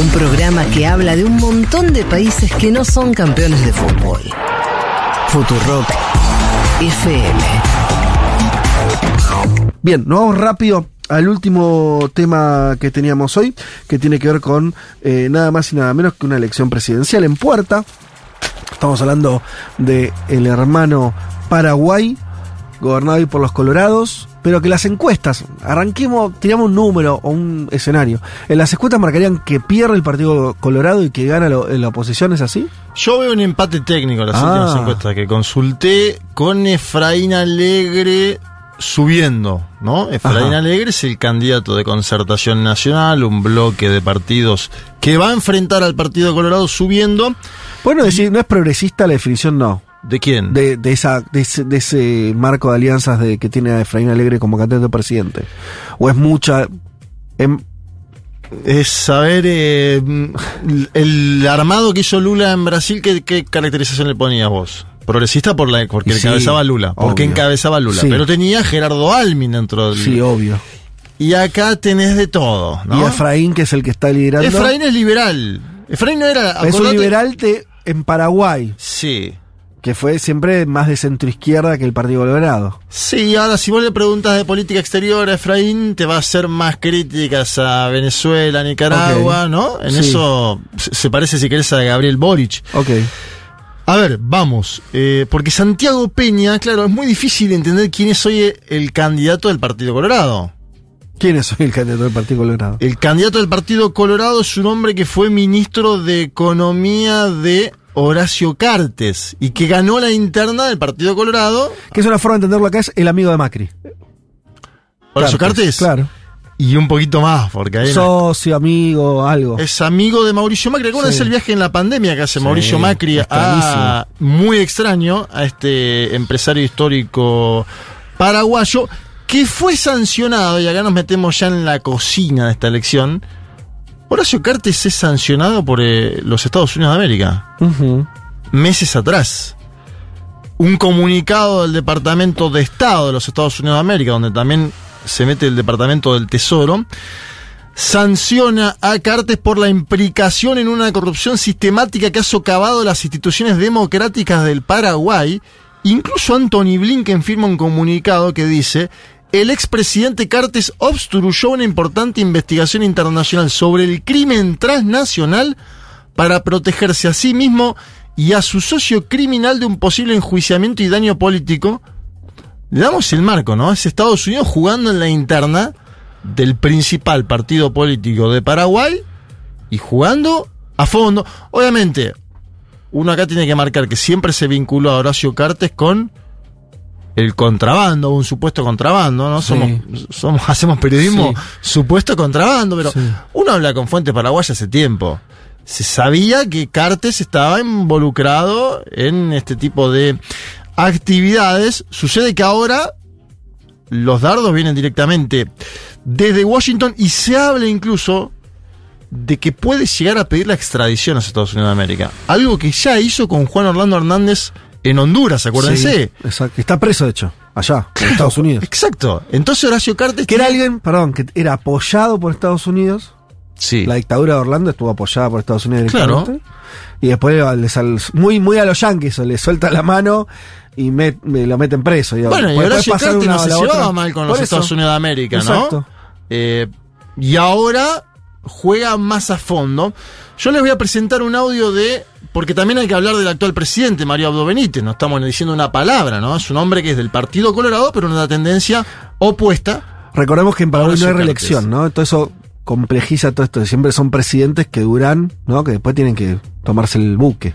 Un programa que habla de un montón de países que no son campeones de fútbol. Futurock FM. Bien, nos vamos rápido al último tema que teníamos hoy, que tiene que ver con eh, nada más y nada menos que una elección presidencial en puerta. Estamos hablando de el hermano Paraguay, gobernado hoy por los Colorados, pero que las encuestas, arranquemos, tiramos un número o un escenario. En las encuestas marcarían que pierde el Partido Colorado y que gana lo- la oposición, ¿es así? Yo veo un empate técnico en las Ah. últimas encuestas que consulté con Efraín Alegre subiendo, ¿no? Efraín Ajá. Alegre es el candidato de Concertación Nacional, un bloque de partidos que va a enfrentar al Partido Colorado subiendo. Bueno, decir, no es progresista la definición, no. ¿De quién? De, de esa, de, ese, de ese marco de alianzas de, que tiene a Efraín Alegre como candidato a presidente. O es mucha. em, Es saber eh, el armado que hizo Lula en Brasil, ¿qué, qué caracterización le ponías vos? Progresista por la, porque sí, encabezaba Lula. Porque obvio. encabezaba Lula. Sí. Pero tenía Gerardo Almin dentro del. sí, obvio. Y acá tenés de todo, ¿no? Y Efraín, que es el que está liderando. Efraín es liberal. Efraín no era. es un liberal en Paraguay, Sí. Que fue siempre más de centro izquierda que el Partido Colorado. Sí, ahora si vos le preguntas de política exterior a Efraín, te va a hacer más críticas a Venezuela, Nicaragua. ¿no? En Sí. eso se se parece, si querés, a Gabriel Boric. Ok. A ver, vamos. eh, porque Santiago Peña, claro, es muy difícil entender quién es hoy el candidato del Partido Colorado. ¿Quién es hoy el candidato del Partido Colorado? El candidato del Partido Colorado es un hombre que fue ministro de Economía de Horacio Cartes y que ganó la interna del Partido Colorado. Que es una forma de entenderlo acá, es el amigo de Macri. Horacio Cartes. Claro. Y un poquito más, porque una- Socio, amigo, algo. es amigo de Mauricio Macri. ¿Recuerdan Sí. el viaje en la pandemia que hace Sí, Mauricio Macri? A, muy extraño a este empresario histórico paraguayo que fue sancionado, y acá nos metemos ya en la cocina de esta elección. Horacio Cartes es sancionado por eh, los Estados Unidos de América. Meses atrás. Un comunicado del Departamento de Estado de los Estados Unidos de América, donde también se mete el Departamento del Tesoro, sanciona a Cartes por la implicación en una corrupción sistemática que ha socavado las instituciones democráticas del Paraguay. Incluso Anthony Blinken firma un comunicado que dice, el expresidente Cartes obstruyó una importante investigación internacional sobre el crimen transnacional para protegerse a sí mismo y a su socio criminal de un posible enjuiciamiento y daño político. Le damos el marco, ¿no? Es Estados Unidos jugando en la interna del principal partido político de Paraguay y jugando a fondo. Obviamente, uno acá tiene que marcar que siempre se vinculó a Horacio Cartes con el contrabando, un supuesto contrabando, ¿no? Sí. Somos, somos, hacemos periodismo Sí. supuesto contrabando, pero Sí. uno habla con fuentes paraguayas hace tiempo. Se sabía que Cartes estaba involucrado en este tipo de actividades. Sucede que ahora los dardos vienen directamente desde Washington y se habla incluso de que puede llegar a pedir la extradición a Estados Unidos de América. Algo que ya hizo con Juan Orlando Hernández en Honduras, acuérdense. Sí, exacto. Está preso, de hecho, allá, en Estados Unidos. Exacto. Entonces Horacio Cartes... Que era alguien, perdón, que era apoyado por Estados Unidos. Sí. La dictadura de Orlando estuvo apoyada por Estados Unidos Claro. Y después le sal- muy, muy a los yanquis, le suelta la mano y me, me lo meten preso. digamos. Bueno, y Horacio Cartes no se llevaba mal con Por los eso. Estados Unidos de América, Exacto. ¿no? Eh, y ahora juega más a fondo. Yo les voy a presentar un audio de. Porque también hay que hablar del actual presidente, Mario Abdo Benítez. No estamos diciendo una palabra, ¿no? Es un hombre que es del Partido Colorado, pero una tendencia opuesta. Recordemos que en Paraguay no hay reelección, ¿no? Todo eso complejiza todo esto. Siempre son presidentes que duran, ¿no? Que después tienen que tomarse el buque.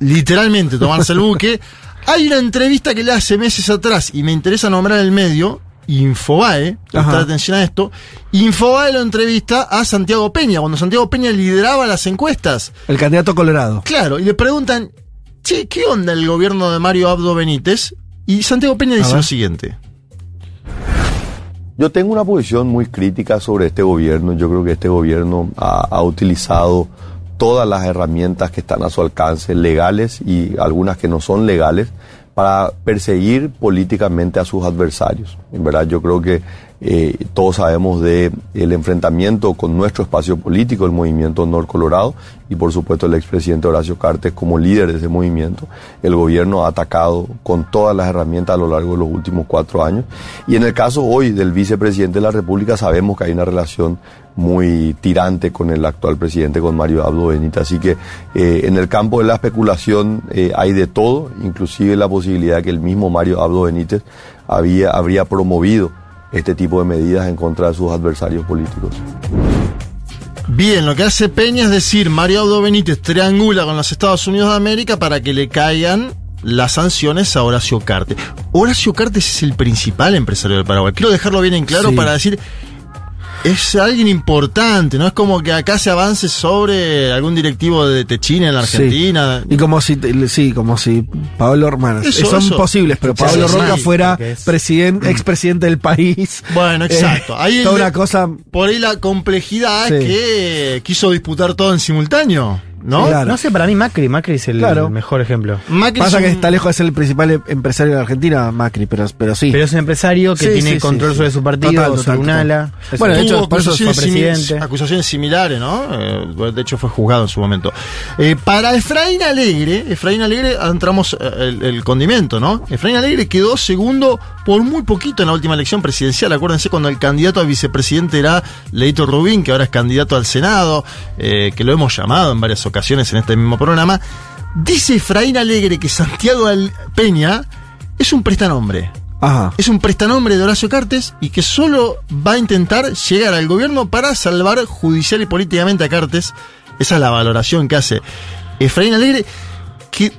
Literalmente, tomarse el buque. Hay una entrevista que le hace meses atrás, y me interesa nombrar el medio, Infobae, prestar atención a esto. Infobae lo entrevista a Santiago Peña, cuando Santiago Peña lideraba las encuestas. El candidato colorado. Claro, y le preguntan, che, ¿qué onda el gobierno de Mario Abdo Benítez? Y Santiago Peña dice lo siguiente. Yo tengo una posición muy crítica sobre este gobierno. Yo creo que este gobierno ha, ha utilizado todas las herramientas que están a su alcance, legales y algunas que no son legales, para perseguir políticamente a sus adversarios. En verdad, yo creo que Eh, todos sabemos de el enfrentamiento con nuestro espacio político, el movimiento Nor Colorado, y por supuesto el expresidente Horacio Cartes como líder de ese movimiento. El gobierno ha atacado con todas las herramientas a lo largo de los últimos cuatro años. Y en el caso hoy del vicepresidente de la República sabemos que hay una relación muy tirante con el actual presidente, con Mario Abdo Benítez. Así que eh, en el campo de la especulación eh, hay de todo, inclusive la posibilidad que el mismo Mario Abdo Benítez había, habría promovido este tipo de medidas en contra de sus adversarios políticos. Bien, lo que hace Peña es decir, Mario Abdo Benítez triangula con los Estados Unidos de América para que le caigan las sanciones a Horacio Cartes. Horacio Cartes es el principal empresario del Paraguay. Quiero dejarlo bien en claro Sí. para decir, es alguien importante, no es como que acá se avance sobre algún directivo de Techina en la Sí. Argentina. Y como si, sí, como si Pablo. Eso, son eso. posibles, pero Pablo sí, Roca sí, fuera presidente, expresidente del país. Bueno, exacto. Eh, Ahí toda el- una cosa. Por ahí la complejidad Sí. que quiso disputar todo en simultáneo, ¿no? Claro. No sé, para mí Macri, Macri es el Claro. mejor ejemplo. Macri Pasa es que un- está lejos de ser el principal em- empresario de la Argentina, Macri, pero, pero sí. Pero es un empresario que Sí, tiene sí, control sí, sobre sí. su partido, Total, sobre total, un total. ala. Es Bueno, de hecho, Tuvo por eso acusaciones, fue simi- presidente. acusaciones similares, ¿no? Eh, de hecho, fue juzgado en su momento. Eh, para Efraín Alegre, Efraín Alegre, entramos eh, el, el condimento, ¿no? Efraín Alegre quedó segundo por muy poquito en la última elección presidencial. Acuérdense cuando el candidato a vicepresidente era Leito Rubín, que ahora es candidato al Senado, eh, que lo hemos llamado en varias ocasiones en este mismo programa. Dice Efraín Alegre que Santiago Peña es un prestanombre Ajá. es un prestanombre de Horacio Cartes y que solo va a intentar llegar al gobierno para salvar judicial y políticamente a Cartes. Esa es la valoración que hace Efraín Alegre, que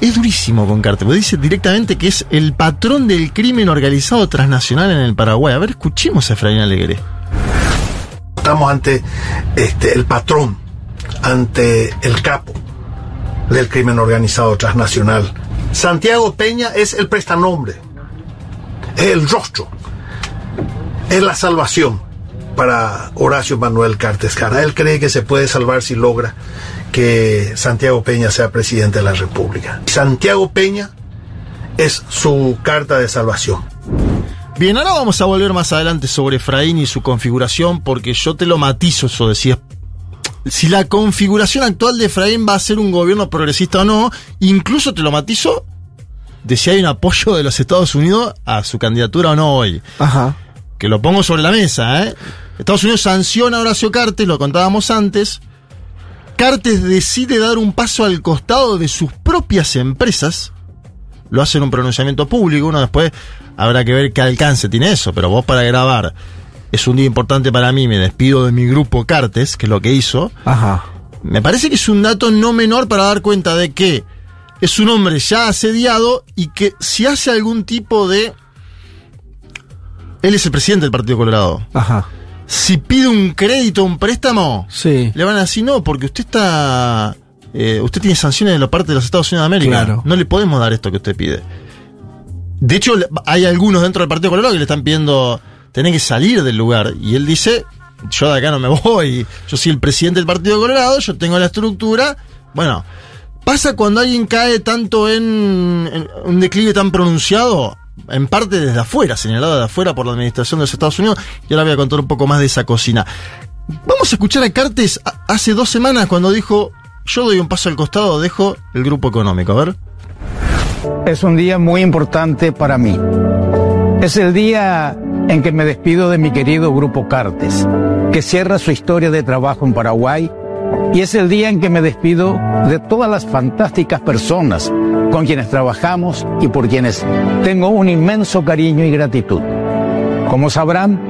es durísimo con Cartes, porque dice directamente que es el patrón del crimen organizado transnacional en el Paraguay. A ver, escuchemos a Efraín Alegre. Estamos ante este, el patrón, ante el capo del crimen organizado transnacional. Santiago Peña es el prestanombre, es el rostro, es la salvación para Horacio Manuel Cartes Cara. Él cree que se puede salvar si logra que Santiago Peña sea presidente de la República. Santiago Peña es su carta de salvación. Bien, ahora vamos a volver más adelante sobre Efraín y su configuración, porque yo te lo matizo eso, decías. Si la configuración actual de Efraín va a ser un gobierno progresista o no, incluso te lo matizo de si hay un apoyo de los Estados Unidos a su candidatura o no hoy. Ajá. Que lo pongo sobre la mesa, ¿eh? Estados Unidos sanciona a Horacio Cartes, lo contábamos antes. Cartes decide dar un paso al costado de sus propias empresas. Lo hace en un pronunciamiento público. Uno después habrá que ver qué alcance tiene eso. Pero vos para grabar, es un día importante para mí, me despido de mi grupo Cartes, que es lo que hizo. Ajá. Me parece que es un dato no menor para dar cuenta de que es un hombre ya asediado y que si hace algún tipo de... Él es el presidente del Partido Colorado. Ajá. Si pide un crédito, un préstamo, Sí. le van a decir no, porque usted está... eh, usted tiene sanciones de la parte de los Estados Unidos de América. Claro. No le podemos dar esto que usted pide. De hecho, hay algunos dentro del Partido Colorado que le están pidiendo tener que salir del lugar. Y él dice, yo de acá no me voy. Yo soy el presidente del Partido Colorado, yo tengo la estructura. Bueno, pasa cuando alguien cae tanto en, en un declive tan pronunciado, en parte desde afuera, señalado de afuera por la administración de los Estados Unidos. Y ahora voy a contar un poco más de esa cocina. Vamos a escuchar a Cartes hace dos semanas cuando dijo, yo doy un paso al costado, dejo el grupo económico. A ver. Es un día muy importante para mí. Es el día en que me despido de mi querido Grupo Cartes, que cierra su historia de trabajo en Paraguay, y es el día en que me despido de todas las fantásticas personas con quienes trabajamos y por quienes tengo un inmenso cariño y gratitud. Como sabrán,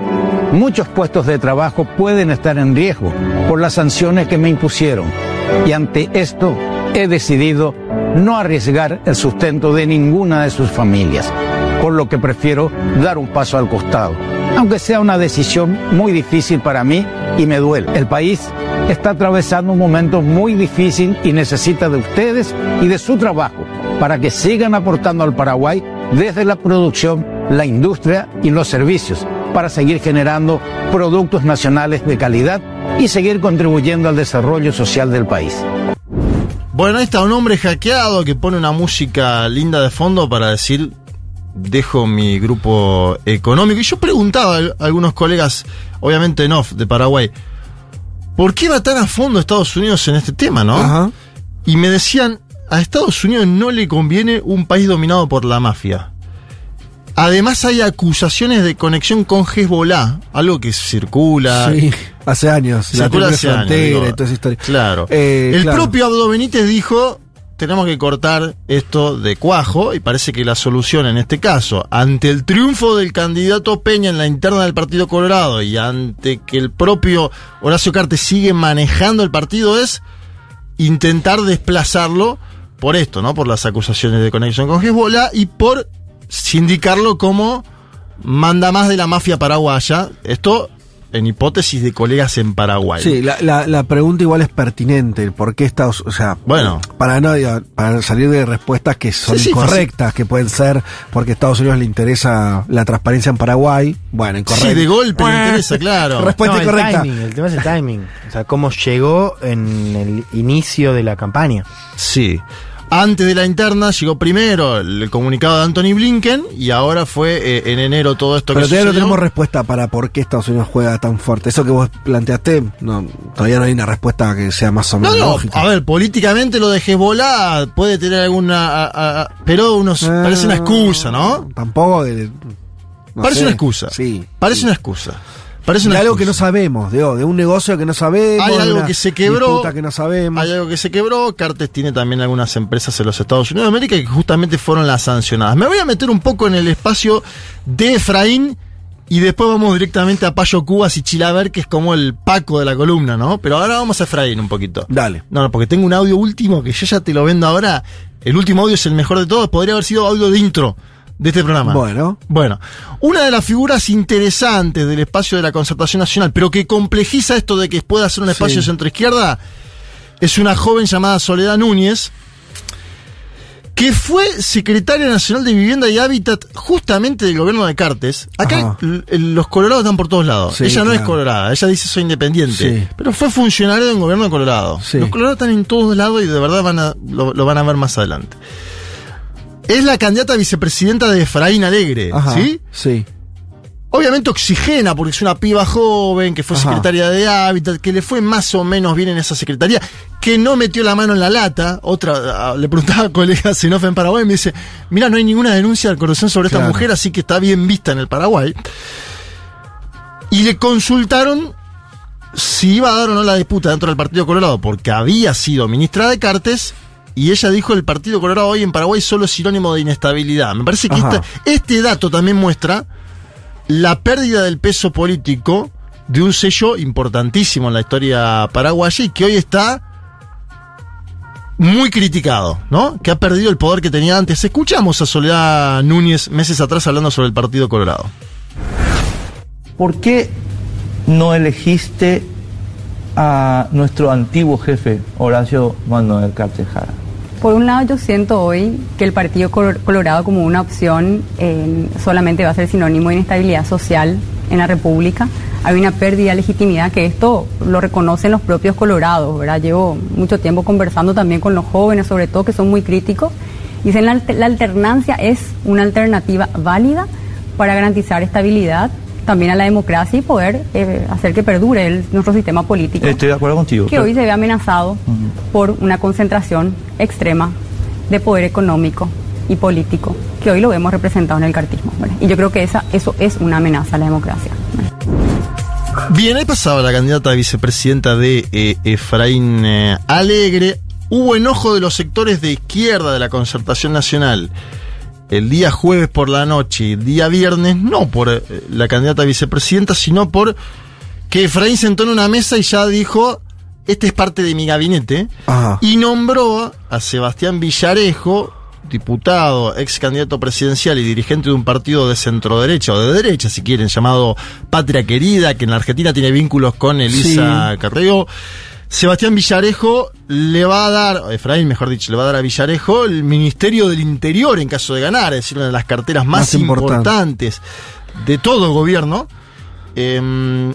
muchos puestos de trabajo pueden estar en riesgo por las sanciones que me impusieron y ante esto he decidido no arriesgar el sustento de ninguna de sus familias, por lo que prefiero dar un paso al costado, aunque sea una decisión muy difícil para mí y me duele. El país está atravesando un momento muy difícil y necesita de ustedes y de su trabajo para que sigan aportando al Paraguay desde la producción, la industria y los servicios para seguir generando productos nacionales de calidad y seguir contribuyendo al desarrollo social del país. Bueno, ahí está un hombre hackeado que pone una música linda de fondo para decir dejo mi grupo económico. Y yo preguntaba a algunos colegas, obviamente en off, de Paraguay, ¿por qué va tan a fondo Estados Unidos en este tema, no? Ajá. Y me decían, a Estados Unidos no le conviene un país dominado por la mafia. Además hay acusaciones de conexión con Hezbollah, algo que circula. Sí, hace años. la circula triple hace años, frontera digo. y toda esa historia. Claro. Eh, el claro. propio Abdo Benítez dijo, tenemos que cortar esto de cuajo y parece que la solución en este caso, ante el triunfo del candidato Peña en la interna del Partido Colorado y ante que el propio Horacio Cartes sigue manejando el partido es intentar desplazarlo por esto, ¿no? Por las acusaciones de conexión con Hezbollah y por sindicarlo como manda más de la mafia paraguaya. Esto en hipótesis de colegas en Paraguay. Sí, la, la, la pregunta igual es pertinente. ¿Por qué Estados O sea, Bueno. para no para salir de respuestas que son Sí, sí, incorrectas, que pueden ser porque a Estados Unidos le interesa la transparencia en Paraguay. Bueno, incorrecto. Sí, de golpe le interesa, claro. Respuesta No, el incorrecta. timing, el tema es el timing. O sea, cómo llegó en el inicio de la campaña. Sí. Antes de la interna llegó primero el comunicado de Anthony Blinken y ahora fue eh, en enero todo esto Pero que todavía no tenemos respuesta para por qué Estados Unidos juega tan fuerte. Eso que vos planteaste, no, todavía no hay una respuesta que sea más o No, menos no, lógica. a ver, políticamente lo de Hezbollah puede tener alguna... a- a- a- pero unos, Ah, parece una excusa, ¿no? Tampoco. de- no parece sé. una excusa. Sí. Parece sí. una excusa. Parece De algo que no sabemos, de, de un negocio que no sabemos. Hay de algo una que se quebró. que no sabemos. Hay algo que se quebró. Cartes tiene también algunas empresas en los Estados Unidos de América que justamente fueron las sancionadas. Me voy a meter un poco en el espacio de Efraín y después vamos directamente a Payo Cubas y Chilaver, que es como el Paco de la columna, ¿no? Pero ahora vamos a Efraín un poquito. Dale. No, no, porque tengo un audio último que yo ya te lo vendo ahora. El último audio es el mejor de todos. Podría haber sido audio de intro de este programa. Bueno. Bueno, una de las figuras interesantes del espacio de la concertación nacional, pero que complejiza esto de que pueda ser un espacio Sí. centro-izquierda, es una joven llamada Soledad Núñez, que fue secretaria nacional de Vivienda y Hábitat justamente del gobierno de Cartes. Acá los colorados están por todos lados. Sí, ella no es colorada, ella dice soy independiente, Sí. pero fue funcionario del gobierno de Colorado. Sí. Los colorados están en todos lados y de verdad van a, lo, lo van a ver más adelante. Es la candidata a vicepresidenta de Efraín Alegre, Ajá. ¿sí? Sí. Obviamente oxigena, porque es una piba joven, que fue Ajá. secretaria de Hábitat, que le fue más o menos bien en esa secretaría, que no metió la mano en la lata. Otra, ah, le preguntaba a colegas en off en Paraguay y me dice, mira, no hay ninguna denuncia de corrupción sobre esta mujer, así que está bien vista en el Paraguay. Y le consultaron si iba a dar o no la disputa dentro del Partido Colorado, porque había sido ministra de Cartes. Y ella dijo el Partido Colorado hoy en Paraguay solo es sinónimo de inestabilidad. Me parece que esta- este dato también muestra la pérdida del peso político de un sello importantísimo en la historia paraguaya y que hoy está muy criticado, ¿no? Que ha perdido el poder que tenía antes. Escuchamos a Soledad Núñez meses atrás hablando sobre el Partido Colorado. ¿Por qué no elegiste a nuestro antiguo jefe, Horacio Manuel Cartes Jara? Por un lado, yo siento hoy que el Partido Colo- Colorado como una opción eh, solamente va a ser sinónimo de inestabilidad social en la República. Hay una pérdida de legitimidad que esto lo reconocen los propios colorados, ¿verdad? Llevo mucho tiempo conversando también con los jóvenes, sobre todo que son muy críticos. Dicen la alternancia es una alternativa válida para garantizar estabilidad también a la democracia y poder eh, hacer que perdure el- nuestro sistema político Estoy de acuerdo contigo. que hoy se ve amenazado por una concentración extrema de poder económico y político, que hoy lo vemos representado en el cartismo. ¿verdad? Y yo creo que esa, eso es una amenaza a la democracia. ¿verdad? Bien, ahí pasaba la candidata a vicepresidenta de eh, Efraín eh, Alegre. Hubo enojo de los sectores de izquierda de la concertación nacional el día jueves por la noche y el día viernes, no por eh, la candidata a vicepresidenta, sino por que Efraín sentó en una mesa y ya dijo, este es parte de mi gabinete, Ajá. y nombró a Sebastián Villarejo, diputado, ex candidato presidencial y dirigente de un partido de centro derecha o de derecha, si quieren, llamado Patria Querida, que en la Argentina tiene vínculos con Elisa Carrego. Sebastián Villarejo le va a dar, Efraín mejor dicho, le va a dar a Villarejo el Ministerio del Interior en caso de ganar, es decir, una de las carteras más, Más importante. importantes de todo gobierno. Em, y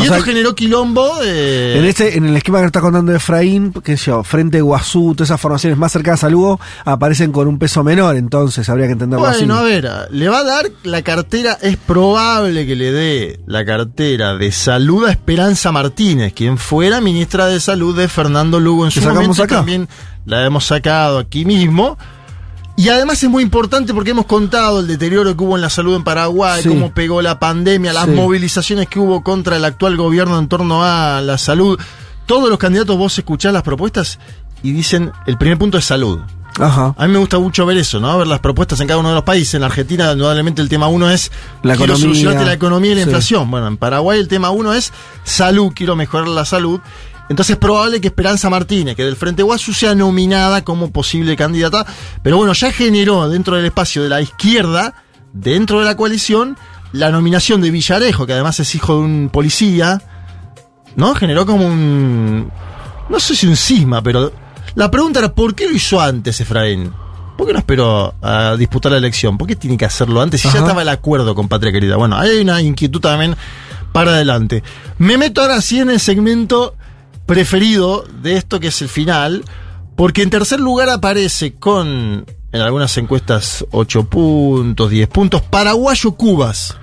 O esto sea, generó quilombo de... En este, en el esquema que está contando Efraín, que yo, frente Guazú, todas esas formaciones más cercanas a Lugo, aparecen con un peso menor, entonces habría que entenderlo Bueno, a así. ver, le va a dar la cartera, es probable que le dé la cartera de salud a Esperanza Martínez, quien fuera ministra de salud de Fernando Lugo en su momento, acá. también la hemos sacado aquí mismo. Y además es muy importante porque hemos contado el deterioro que hubo en la salud en Paraguay, Sí. cómo pegó la pandemia, las Sí. movilizaciones que hubo contra el actual gobierno en torno a la salud. Todos los candidatos vos escuchás las propuestas y dicen, el primer punto es salud. Ajá. A mí me gusta mucho ver eso, ¿no? Ver las propuestas en cada uno de los países. En Argentina, indudablemente, el tema uno es La quiero economía. solucionarte la economía y la Sí. inflación. Bueno, en Paraguay el tema uno es salud, quiero mejorar la salud. Entonces es probable que Esperanza Martínez, que del Frente Guasu, sea nominada como posible candidata. Pero bueno, ya generó dentro del espacio de la izquierda, dentro de la coalición, la nominación de Villarejo, que además es hijo de un policía, ¿no? Generó como un. No sé si un cisma, pero. La pregunta era: ¿por qué lo hizo antes Efraín? ¿Por qué no esperó a disputar la elección? ¿Por qué tiene que hacerlo antes si ya estaba el acuerdo con Patria Querida? Bueno, hay una inquietud también para adelante. Me meto ahora sí en el segmento preferido de esto que es el final, porque en tercer lugar aparece con, en algunas encuestas, 8 puntos, 10 puntos, Paraguayo Cubas.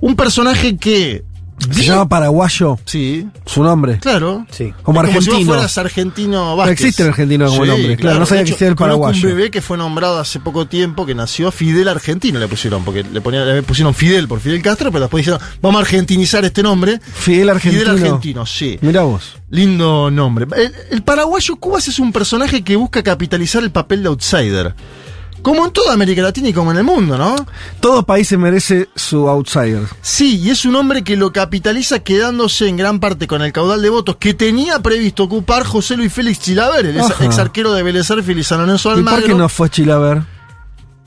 Un personaje que... Se llama paraguayo Sí, su nombre. claro. Sí. Como Es si vos argentino. fueras argentino No Vázquez. existe el argentino como nombre, claro, no sabía que existía el paraguayo. un bebé que fue nombrado hace poco tiempo, que nació Fidel Argentino, le pusieron, porque le, ponían, le pusieron Fidel por Fidel Castro, pero después dijeron, vamos a argentinizar este nombre. Fidel Argentino. Fidel Argentino, sí. Mira vos. Lindo nombre. El, el paraguayo Cubas es un personaje que busca capitalizar el papel de outsider. Como en toda América Latina y como en el mundo, ¿no? Todo país se merece su outsider. Sí, y es un hombre que lo capitaliza quedándose en gran parte con el caudal de votos que tenía previsto ocupar José Luis Félix Chilaver, el ex, Ajá. ex arquero de Vélez Sarsfield y San Lorenzo de ¿Y por Almagro. qué no fue Chilaver?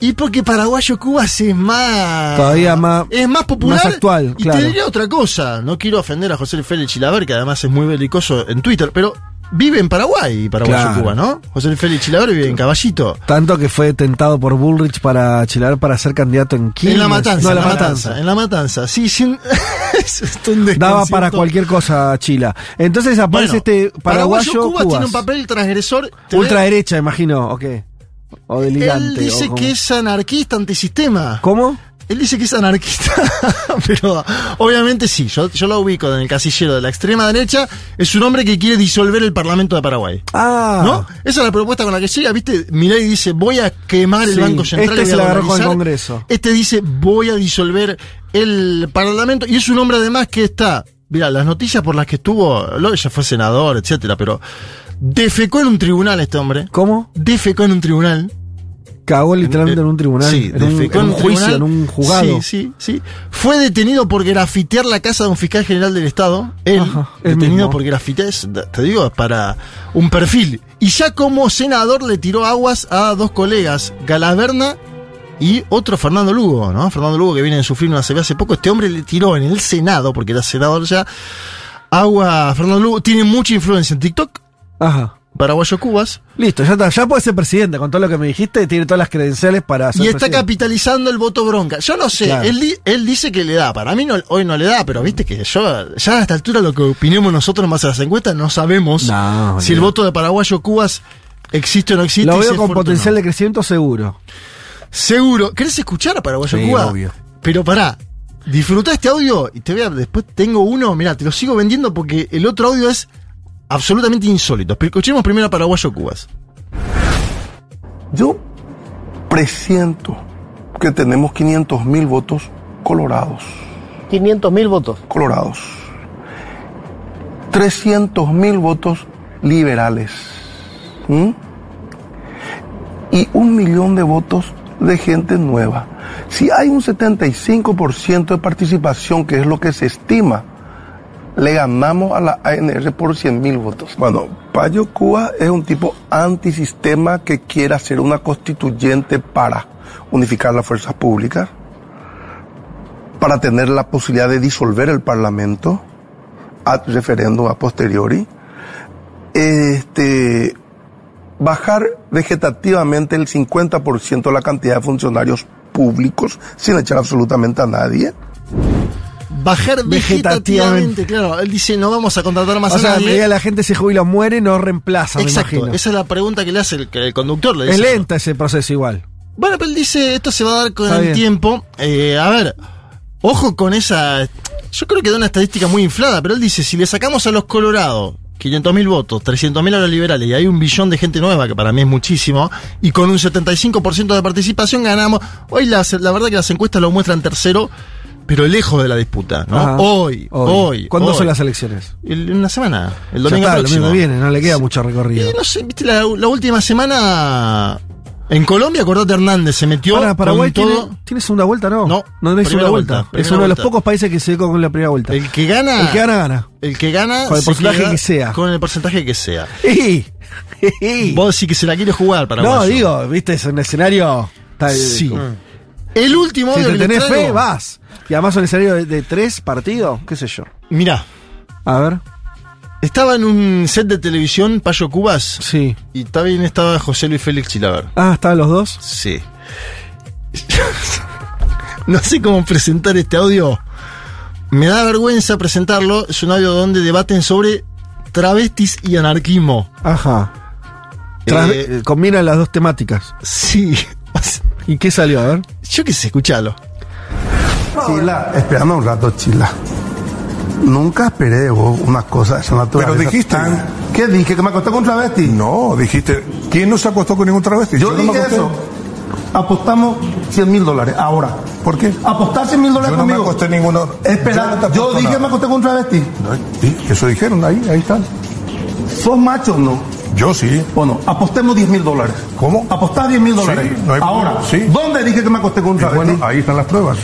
Y porque Paraguayo Cubas es más. Todavía más- Es más popular. más actual, Y claro. te diría otra cosa. No quiero ofender a José Luis Félix Chilaver, que además es muy belicoso en Twitter, pero vive en Paraguay, Paraguayo Claro. Cuba, ¿no? José Félix Chilaver vive en Caballito. Tanto que fue tentado por Bullrich para Chilaver para ser candidato en Quilmes. En la matanza, No, en la matanza. matanza. En la matanza. Sí, sin. es un Daba para cualquier cosa Chila. Entonces aparece Bueno, este paraguayo, Cuba Cubas. tiene un papel transgresor. Ultraderecha, imagino, ok. O delirante. Él dice o como- que es anarquista antisistema. ¿Cómo? Él dice que es anarquista, pero obviamente sí, yo, yo lo ubico en el casillero de la extrema derecha, es un hombre que quiere disolver el Parlamento de Paraguay. Ah. ¿No? Esa es la propuesta con la que llega, ¿viste? Milei dice, voy a quemar el Banco Central. este y voy se la agarró con el dolarizar". Congreso. Este dice, voy a disolver el Parlamento. Y es un hombre además que está, mira, las noticias por las que estuvo, ya fue senador, etcétera, pero defecó en un tribunal este hombre. ¿Cómo? Defecó en un tribunal. Cagó literalmente en un tribunal. Sí, en un, en un juicio, tribunal. en un juzgado. Sí, sí, sí. Fue detenido por grafitear la casa de un fiscal general del Estado. Él, Ajá, él detenido mismo. por grafitear, te digo, para un perfil. Y ya como senador le tiró aguas a dos colegas, Galaverna y otro Fernando Lugo, ¿no? Fernando Lugo que viene a sufrir una CB hace poco. Este hombre le tiró en el Senado, porque era senador ya, agua Fernando Lugo. Tiene mucha influencia en TikTok, Ajá. Paraguayo Cubas. Listo, ya está. Ya puede ser presidente. Con todo lo que me dijiste, tiene todas las credenciales para ser Y está presidente. capitalizando el voto bronca. Yo no sé, Claro. él, di- él dice que le da. Para mí no, hoy no le da, pero viste que yo, ya a esta altura lo que opinemos nosotros más a las encuestas, no sabemos No, si el olvidate. voto de Paraguayo Cubas existe o no existe. Lo y si veo es con fuerte o potencial no. de crecimiento seguro. Seguro. ¿Querés escuchar a Paraguayo Sí, Cuba? obvio. Pero pará. Disfrutá este audio y te voy a. Después tengo uno, mira, te lo sigo vendiendo porque el otro audio es absolutamente insólito. Pero Escuchemos primero a Paraguayo Cubas. Yo presiento que tenemos 500 mil votos colorados. 500 mil votos. Colorados. 300 mil votos liberales. ¿Mm? Y un millón de votos de gente nueva. Si hay un 75% de participación, que es lo que se estima, le ganamos a la ANR por 100 mil votos. Bueno, Payo Cuba es un tipo antisistema que quiere hacer una constituyente para unificar las fuerzas públicas, para tener la posibilidad de disolver el Parlamento ad referéndum a posteriori, este, bajar vegetativamente el 50% de la cantidad de funcionarios públicos sin echar absolutamente a nadie. Bajar vegetativamente. Vegetativamente. Claro, él dice, no vamos a contratar más O a sea, nadie. medida que la gente se jubila o muere, no reemplaza, me Exacto, imagino. esa es la pregunta que le hace el, el conductor. Le Es dice, lenta ese proceso igual. Bueno, pero él dice, esto se va a dar con Está el bien. tiempo. Eh, a ver, ojo con esa... Yo creo que da una estadística muy inflada, pero él dice, si le sacamos a los Colorados 500.000 votos, 300.000 a los liberales y hay un billón de gente nueva, que para mí es muchísimo, y con un 75% de participación ganamos. Hoy las- la verdad que las encuestas lo muestran tercero, pero lejos de la disputa, ¿no? Ajá. Hoy, hoy. ¿Cuándo hoy. son las elecciones? El- en una semana, el Ya domingo está, el próximo. domingo viene, no le queda mucho recorrido. Y no sé, viste, la, la última semana en Colombia, acordate Hernández, se metió Para, Paraguay con tiene, todo. ¿tiene segunda vuelta, ¿no? No, no tiene segunda vuelta. vuelta, es uno de los pocos países que se dio con la primera vuelta. El que gana. El que gana, gana. El que gana. Con el porcentaje que sea. Con el porcentaje que sea. Vos sí que se la quiere jugar para No, digo, viste, es un escenario. está- Sí. El último Si te tenés fe, vas. Y además un escenario de, de tres partidos, qué sé yo. Mirá, A ver. estaba en un set de televisión Payo Cubas Sí. y también estaba José Luis Félix Chilaver. Ah, estaban los dos. Sí. no sé cómo presentar este audio. Me da vergüenza presentarlo. Es un audio donde debaten sobre travestis y anarquismo. Ajá. Tras- Eh, eh, combinan las dos temáticas. Sí. ¿Y qué salió? A ver. Yo qué sé, escuchalo. Chila, espérame un rato, Chila. Nunca esperé de vos una cosa de esa naturaleza. Pero dijiste. tan- ¿Qué dije? ¿Que me acosté con un travesti? No, dijiste. ¿Quién no se acostó con ningún travesti? Yo no me dije eso. Apostamos 100 mil dólares ahora. ¿Por qué? Apostar 100 mil dólares Yo no me conmigo. acosté ninguno. Espera, no yo, dije nada. me acosté con un travesti. Eso dijeron, ahí, ahí están. ¿Sos macho o no? Yo sí. Bueno, apostemos 10 mil dólares. ¿Cómo? Apostar 10 mil dólares. no hay Ahora, sí. ¿dónde dije que me acosté con un Y travesti? bueno, ahí están las pruebas.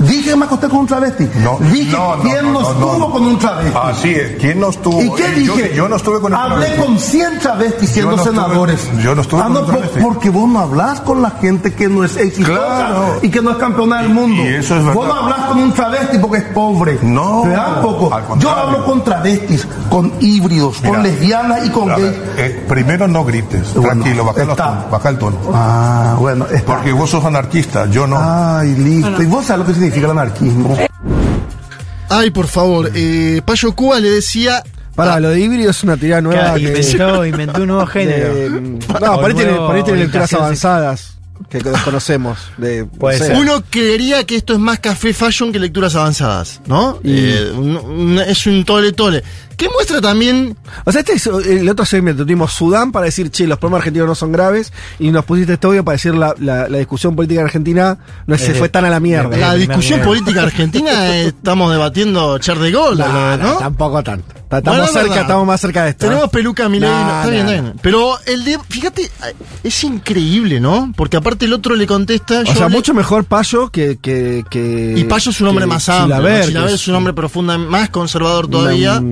Dije que me acosté con un travesti. No, dije no, no, quién no, no, no, estuvo no. con un travesti. Así es. ¿Quién no estuvo? ¿Y qué Eh, yo- dije? Yo, no estuve con el Hablé travesti. con 100 travestis siendo Yo no estuve- senadores. yo no estuve Ah, con no, un por- travesti. porque vos no hablas con la gente que no es exitosa Claro. y que no es campeona del mundo. y eso es vos verdad. no hablas con un travesti porque es pobre. No, Te da poco. Yo hablo con travestis, con híbridos, con lesbianas y con gays. eh, primero no grites. Bueno, Tranquilo, baja, tonos, baja el tono. Ah, bueno, está. Porque vos sos anarquista, yo no. Ay, listo. ¿Y vos sabés lo que significa el anarquismo? Ay, por favor. Eh, Payo Cuba le decía. Para, lo de híbrido es una teoría nueva. Que- inventó, inventó un nuevo género. de- no, ahí tiene, lecturas avanzadas que desconocemos. De, Puede no sé. ser. Uno creería que esto es más café fashion que lecturas avanzadas, ¿no? Y- Eh, un- un- es un tole tole. Que muestra también. O sea, este es el otro segmento. Tuvimos Sudán para decir, che, los problemas argentinos no son graves. Y nos pusiste este audio para decir la, la, la discusión política en Argentina no se Eh, fue tan a la mierda. La discusión política argentina eh, estamos debatiendo Char de Gol, No, ¿no? no, tampoco tanto. Bueno, Estamos es cerca, verdad. estamos más cerca de esto. Tenemos ¿eh? peluca Milei, No, está no, bien, no. está bien. Pero el de, fíjate, es increíble, ¿no? Porque aparte el otro le contesta. O yo sea, le- mucho mejor Payo que. que, que Y Payo es un hombre más amplio. ¿no? Chilaver, Chilaver que es un hombre profunda, más conservador todavía.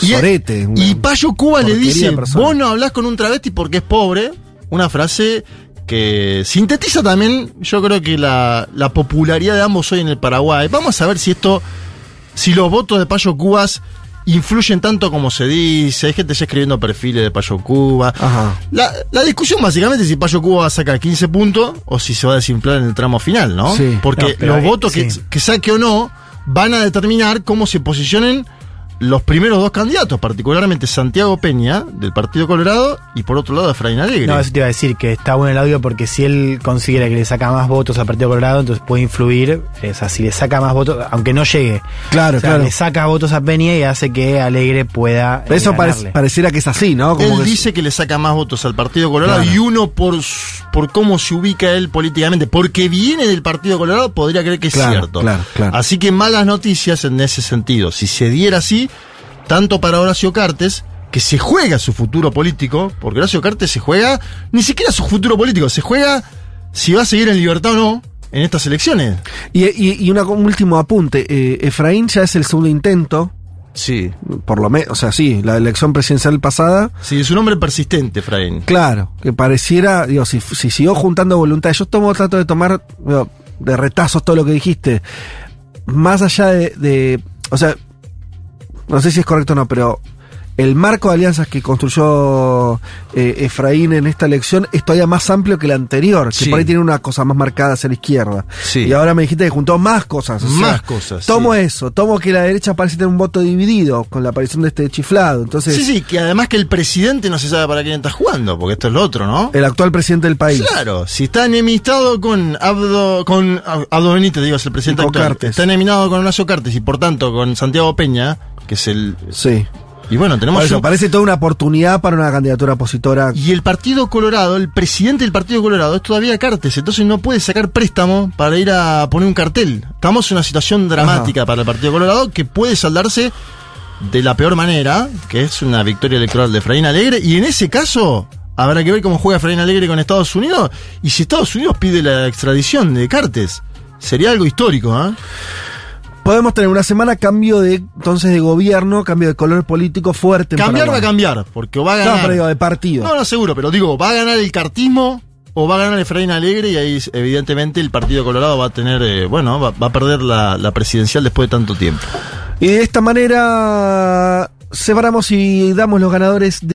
Y- sorete. Y Payo Cuba le dice, persona. vos no hablás con un travesti porque es pobre. Una frase que sintetiza también, yo creo que la, la popularidad de ambos hoy en el Paraguay. Vamos a ver si esto, si los votos de Payo Cubas influyen tanto como se dice. Hay gente ya escribiendo perfiles de Payo Cuba. Ajá. La, la discusión básicamente es si Payo Cuba va a sacar 15 puntos o si se va a desinflar en el tramo final, ¿no? Sí. Porque No, los ahí- votos que saque o no van a determinar cómo se posicionen los primeros dos candidatos, particularmente Santiago Peña, del Partido Colorado, y por otro lado Efraín Alegre. No, eso te iba a decir, que está bueno el audio porque si él considera que le saca más votos al Partido Colorado, entonces puede influir, o sea, si le saca más votos, aunque no llegue. Claro, O sea, claro. Le saca votos a Peña y hace que Alegre pueda. eh, Eso ganarle. pareciera que es así, ¿no? Como Él que- dice que le saca más votos al Partido Colorado Claro. y uno por, por cómo se ubica él políticamente, porque viene del Partido Colorado, podría creer que es Claro, cierto. claro, claro. Así que malas noticias en ese sentido. Si se diera así, tanto para Horacio Cartes, que se juega su futuro político, porque Horacio Cartes se juega ni siquiera su futuro político, se juega si va a seguir en libertad o no en estas elecciones. Y, y, y una- un último apunte. eh, Efraín ya es el segundo intento, Sí. por lo menos, o sea, sí, la elección presidencial pasada. Sí, es un hombre persistente, Efraín. Claro, que pareciera, digo, si, si siguió juntando voluntad, yo tomo, trato de tomar digo, de retazos todo lo que dijiste. Más allá de, de- o sea, no sé si es correcto o no, pero el marco de alianzas que construyó eh, Efraín en esta elección es todavía más amplio que el anterior, que Sí. por ahí tiene una cosa más marcada hacia la izquierda. Sí. Y ahora me dijiste que juntó más cosas. o sea, Más cosas, Tomo sí. eso, tomo que la derecha parece tener un voto dividido con la aparición de este chiflado. Entonces, Sí, sí, que además que el presidente no se sabe para quién está jugando, porque esto es lo otro, ¿no? el actual presidente del país. Claro, si está enemistado con Abdo, con Ab- Abdo Benítez, digo, es el presidente actual. Cartes. Está eneminado con Horacio Cartes y por tanto con Santiago Peña, que es el... Sí. Y bueno, tenemos... Por eso, parece toda una oportunidad para una candidatura opositora. Y el Partido Colorado, el presidente del Partido Colorado es todavía Cartes, entonces no puede sacar préstamo para ir a poner un cartel. Estamos en una situación dramática para el Partido Colorado que puede saldarse de la peor manera, que es una victoria electoral de Efraín Alegre, y en ese caso habrá que ver cómo juega Efraín Alegre con Estados Unidos, y si Estados Unidos pide la extradición de Cartes, sería algo histórico, ¿ah? Podemos tener una semana cambio de entonces de gobierno, cambio de color político fuerte. Cambiar va a cambiar, porque va a No, ganar... pero digo, de partido. No, no, seguro, pero digo, va a ganar el cartismo o va a ganar Efraín Alegre y ahí evidentemente el Partido Colorado va a tener, eh, bueno, va, va a perder la, la presidencial después de tanto tiempo. Y de esta manera separamos y damos los ganadores de